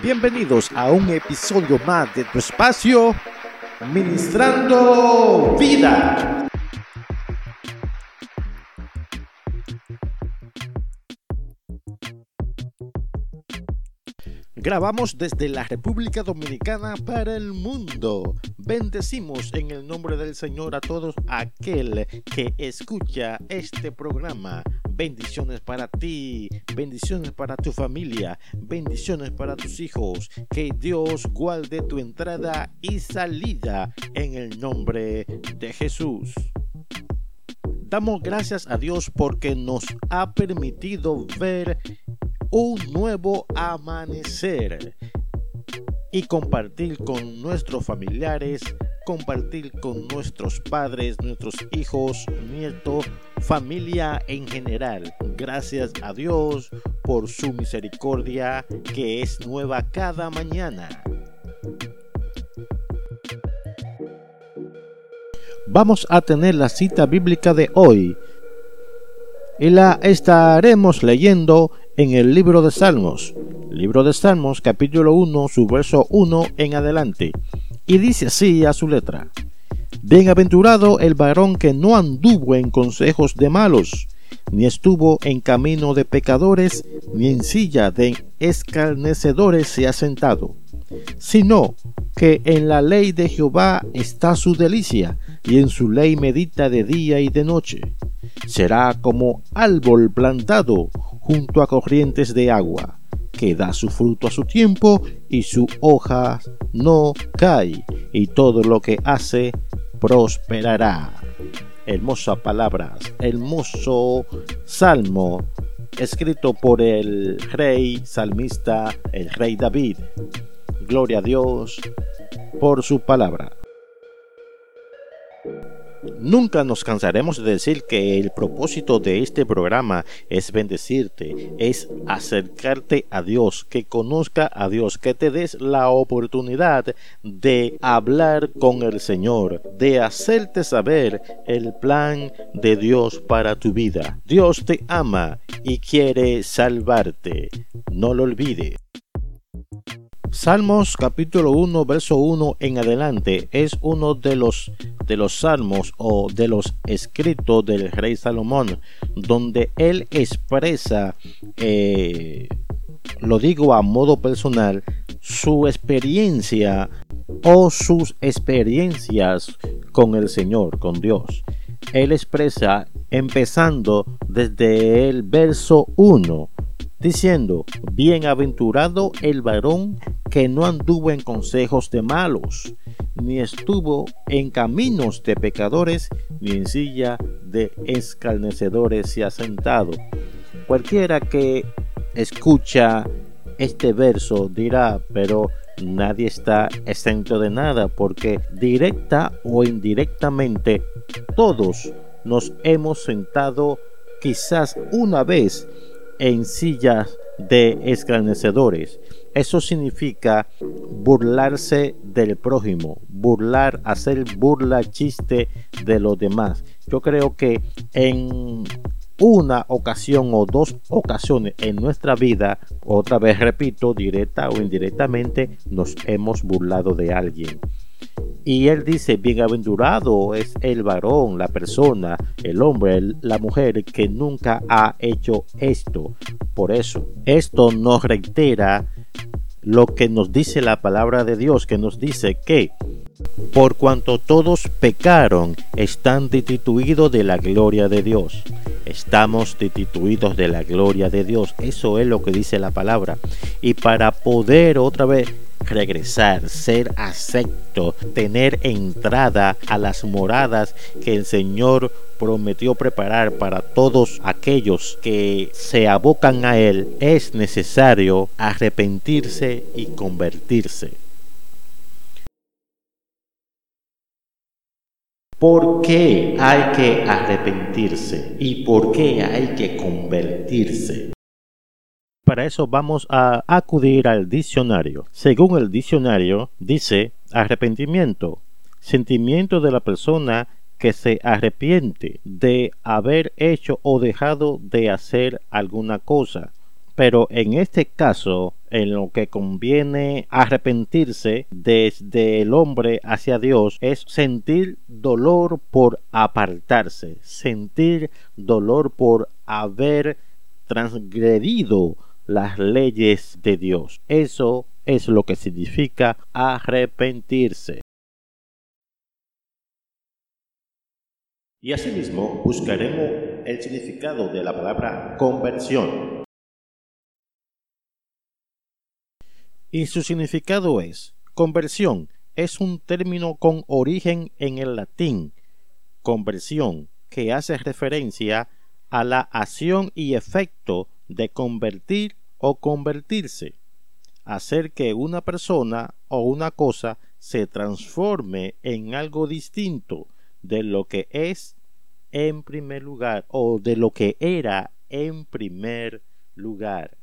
Bienvenidos a un episodio más de tu espacio, Ministrando Vida. Grabamos desde la República Dominicana para el mundo. Bendecimos en el nombre del Señor a todos aquel que escucha este programa. Bendiciones para ti, bendiciones para tu familia, bendiciones para tus hijos. Que Dios guarde tu entrada y salida en el nombre de Jesús. Damos gracias a Dios porque nos ha permitido ver un nuevo amanecer y compartir con nuestros familiares, compartir con nuestros padres, nuestros hijos, nietos, familia en general. Gracias a Dios por su misericordia que es nueva cada mañana. Vamos a tener la cita bíblica de hoy y la estaremos leyendo en el libro de Salmos, libro de Salmos capítulo 1, su verso 1 en adelante, y dice así a su letra, Bienaventurado el varón que no anduvo en consejos de malos, ni estuvo en camino de pecadores, ni en silla de escarnecedores se ha sentado, sino que en la ley de Jehová está su delicia, y en su ley medita de día y de noche. Será como árbol plantado junto a corrientes de agua, que da su fruto a su tiempo y su hoja no cae, y todo lo que hace prosperará. Hermosa palabras, hermoso salmo escrito por el rey salmista, el rey David. Gloria a Dios por su palabra. Nunca nos cansaremos de decir que el propósito de este programa es bendecirte, es acercarte a Dios, que conozca a Dios, que te des la oportunidad de hablar con el Señor, de hacerte saber el plan de Dios para tu vida. Dios te ama y quiere salvarte. No lo olvides. Salmos capítulo 1 verso 1 en adelante es uno de los de los salmos o de los escritos del rey Salomón donde él expresa eh, lo digo a modo personal su experiencia o sus experiencias con el Señor, con Dios. Él expresa empezando desde el verso 1 diciendo, Bienaventurado el varón que no anduvo en consejos de malos, ni estuvo en caminos de pecadores, ni en silla de escarnecedores y ha sentado. Cualquiera que escucha este verso dirá, pero nadie está exento de nada, porque directa o indirectamente todos nos hemos sentado quizás una vez en sillas de escarnecedores. Eso significa burlarse del prójimo, burlar, hacer burla, chiste de los demás. Yo creo que en una ocasión o dos ocasiones en nuestra vida, otra vez repito, directa o indirectamente, nos hemos burlado de alguien. Y él dice, bienaventurado es el varón, la persona, el hombre, la mujer que nunca ha hecho esto. Por eso, esto nos reitera lo que nos dice la palabra de Dios, que nos dice que por cuanto todos pecaron, están destituidos de la gloria de Dios. Estamos destituidos de la gloria de Dios. Eso es lo que dice la palabra. Y para poder otra vez regresar, ser acepto, tener entrada a las moradas que el Señor prometió preparar para todos aquellos que se abocan a Él, es necesario arrepentirse y convertirse. ¿Por qué hay que arrepentirse y por qué hay que convertirse? Para eso vamos a acudir al diccionario. Según el diccionario, dice arrepentimiento, sentimiento de la persona que se arrepiente de haber hecho o dejado de hacer alguna cosa. Pero en este caso en lo que conviene arrepentirse desde el hombre hacia Dios es sentir dolor por apartarse, sentir dolor por haber transgredido las leyes de Dios. Eso es lo que significa arrepentirse. Y asimismo buscaremos el significado de la palabra conversión. Y su significado es, conversión es un término con origen en el latín, conversión, que hace referencia a la acción y efecto de convertir o convertirse, hacer que una persona o una cosa se transforme en algo distinto de lo que es en primer lugar o de lo que era en primer lugar.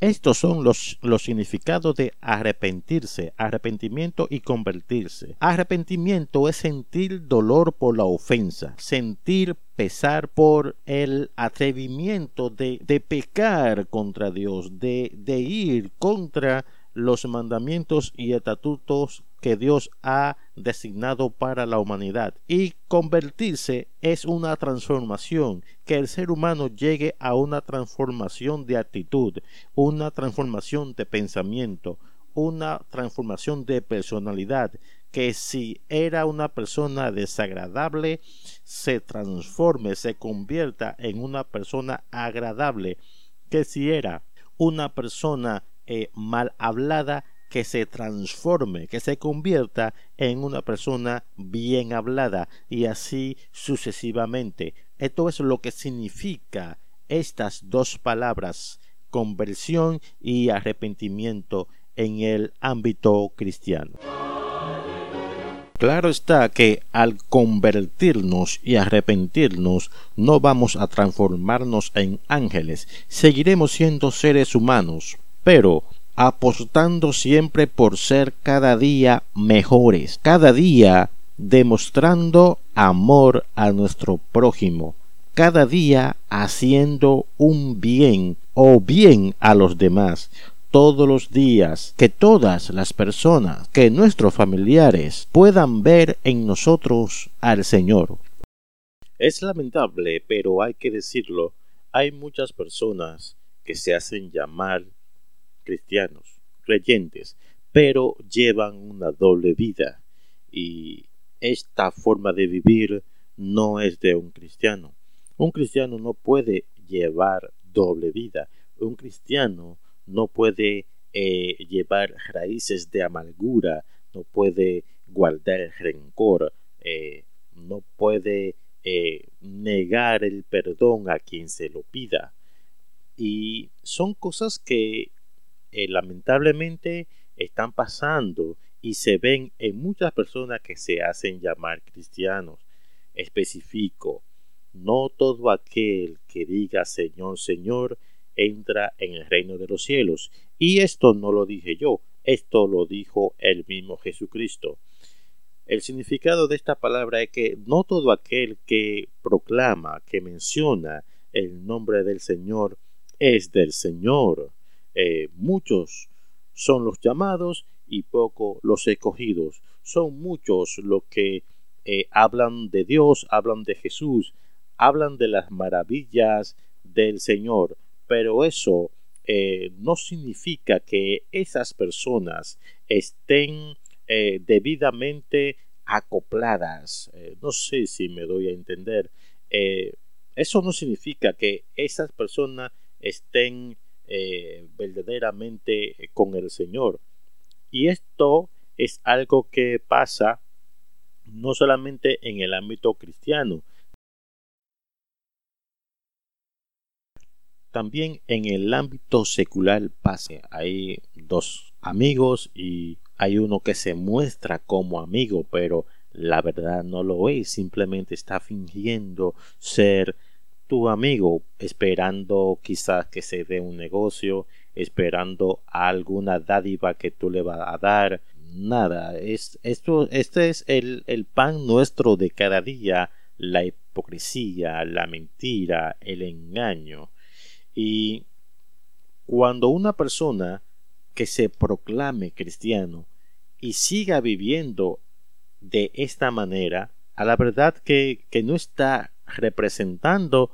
Estos son los, los, significados de arrepentirse, arrepentimiento y convertirse. Arrepentimiento es sentir dolor por la ofensa, sentir pesar por el atrevimiento de, de pecar contra Dios, de, de ir contra los mandamientos y estatutos que Dios ha designado para la humanidad. Y convertirse es una transformación, que el ser humano llegue a una transformación de actitud, una transformación de pensamiento, una transformación de personalidad, que si era una persona desagradable, se transforme, se convierta en una persona agradable, que si era una persona eh, mal hablada, que se transforme, que se convierta en una persona bien hablada y así sucesivamente. Esto es lo que significa estas dos palabras, conversión y arrepentimiento en el ámbito cristiano. Claro está que al convertirnos y arrepentirnos no vamos a transformarnos en ángeles, seguiremos siendo seres humanos, pero apostando siempre por ser cada día mejores, cada día demostrando amor a nuestro prójimo, cada día haciendo un bien o bien a los demás, todos los días, que todas las personas, que nuestros familiares puedan ver en nosotros al Señor. Es lamentable, pero hay que decirlo, hay muchas personas que se hacen llamar cristianos, creyentes, pero llevan una doble vida y esta forma de vivir no es de un cristiano. Un cristiano no puede llevar doble vida. Un cristiano no puede eh, llevar raíces de amargura, no puede guardar rencor, eh, no puede eh, negar el perdón a quien se lo pida. Y son cosas que eh, lamentablemente están pasando y se ven en muchas personas que se hacen llamar cristianos. Especifico, no todo aquel que diga Señor, Señor, entra en el reino de los cielos. Y esto no lo dije yo, esto lo dijo el mismo Jesucristo. El significado de esta palabra es que no todo aquel que proclama, que menciona el nombre del Señor, es del Señor. Eh, muchos son los llamados y pocos los escogidos. Son muchos los que eh, hablan de Dios, hablan de Jesús, hablan de las maravillas del Señor, pero eso eh, no significa que esas personas estén debidamente acopladas. no sé si me doy a entender. eso no significa que esas personas estén eh, verdaderamente con el Señor. Y esto es algo que pasa no solamente en el ámbito cristiano, también en el ámbito secular pasa. Hay dos amigos y hay uno que se muestra como amigo, pero la verdad no lo es, simplemente está fingiendo ser tu amigo esperando quizás que se dé un negocio, esperando alguna dádiva que tú le vas a dar. Nada, es, esto, este es el, el pan nuestro de cada día, la hipocresía, la mentira, el engaño. Y cuando una persona que se proclame cristiano y siga viviendo de esta manera, a la verdad que, que no está representando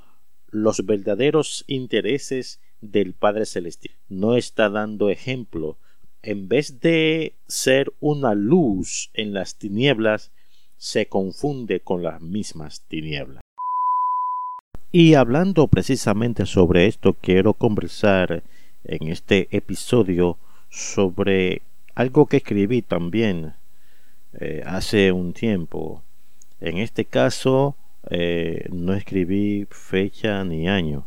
los verdaderos intereses del Padre Celestial. No está dando ejemplo. En vez de ser una luz en las tinieblas, se confunde con las mismas tinieblas. Y hablando precisamente sobre esto, quiero conversar en este episodio sobre algo que escribí también eh, hace un tiempo. En este caso, eh, no escribí fecha ni año,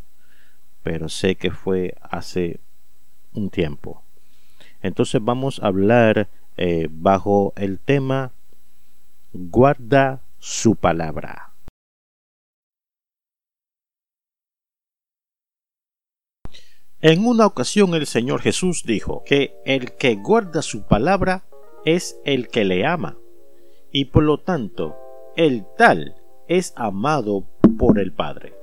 pero sé que fue hace un tiempo. Entonces vamos a hablar eh, bajo el tema guarda su palabra. En una ocasión el Señor Jesús dijo que el que guarda su palabra es el que le ama, y por lo tanto el tal es amado por el Padre.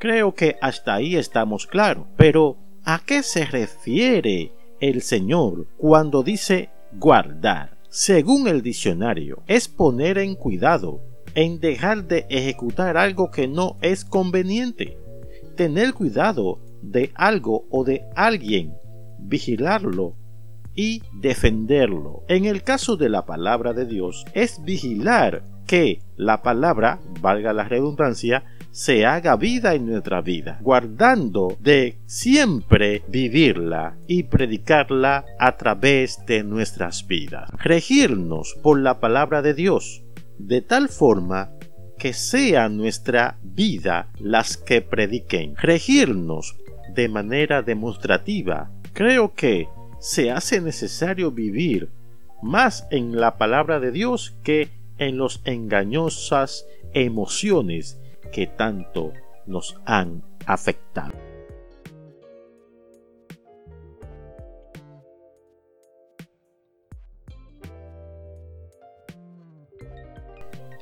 Creo que hasta ahí estamos claros, pero ¿a qué se refiere el Señor cuando dice guardar? Según el diccionario, es poner en cuidado, en dejar de ejecutar algo que no es conveniente, tener cuidado de algo o de alguien, vigilarlo y defenderlo. En el caso de la palabra de Dios, es vigilar que la palabra, valga la redundancia, se haga vida en nuestra vida, guardando de siempre vivirla y predicarla a través de nuestras vidas. Regirnos por la palabra de Dios, de tal forma que sea nuestra vida las que prediquen. Regirnos de manera demostrativa. Creo que se hace necesario vivir más en la palabra de Dios que en las engañosas emociones que tanto nos han afectado.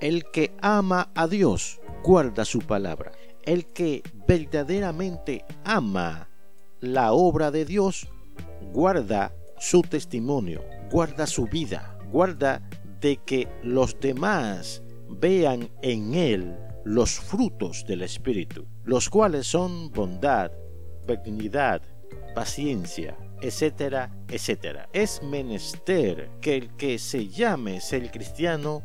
El que ama a Dios guarda su palabra. El que verdaderamente ama la obra de Dios guarda su testimonio, guarda su vida, guarda de que los demás vean en él los frutos del Espíritu, los cuales son bondad, benignidad, paciencia, etcétera, etcétera. Es menester que el que se llame ser cristiano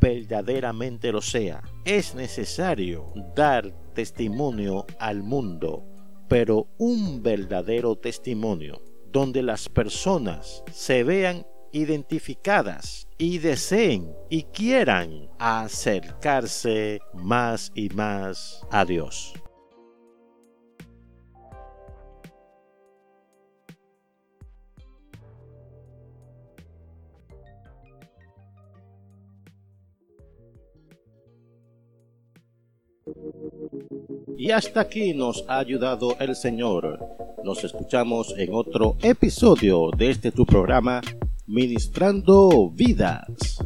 verdaderamente lo sea. Es necesario dar testimonio al mundo, pero un verdadero testimonio, donde las personas se vean identificadas y deseen y quieran acercarse más y más a Dios. Y hasta aquí nos ha ayudado el Señor. Nos escuchamos en otro episodio de este tu programa Ministrando Vidas.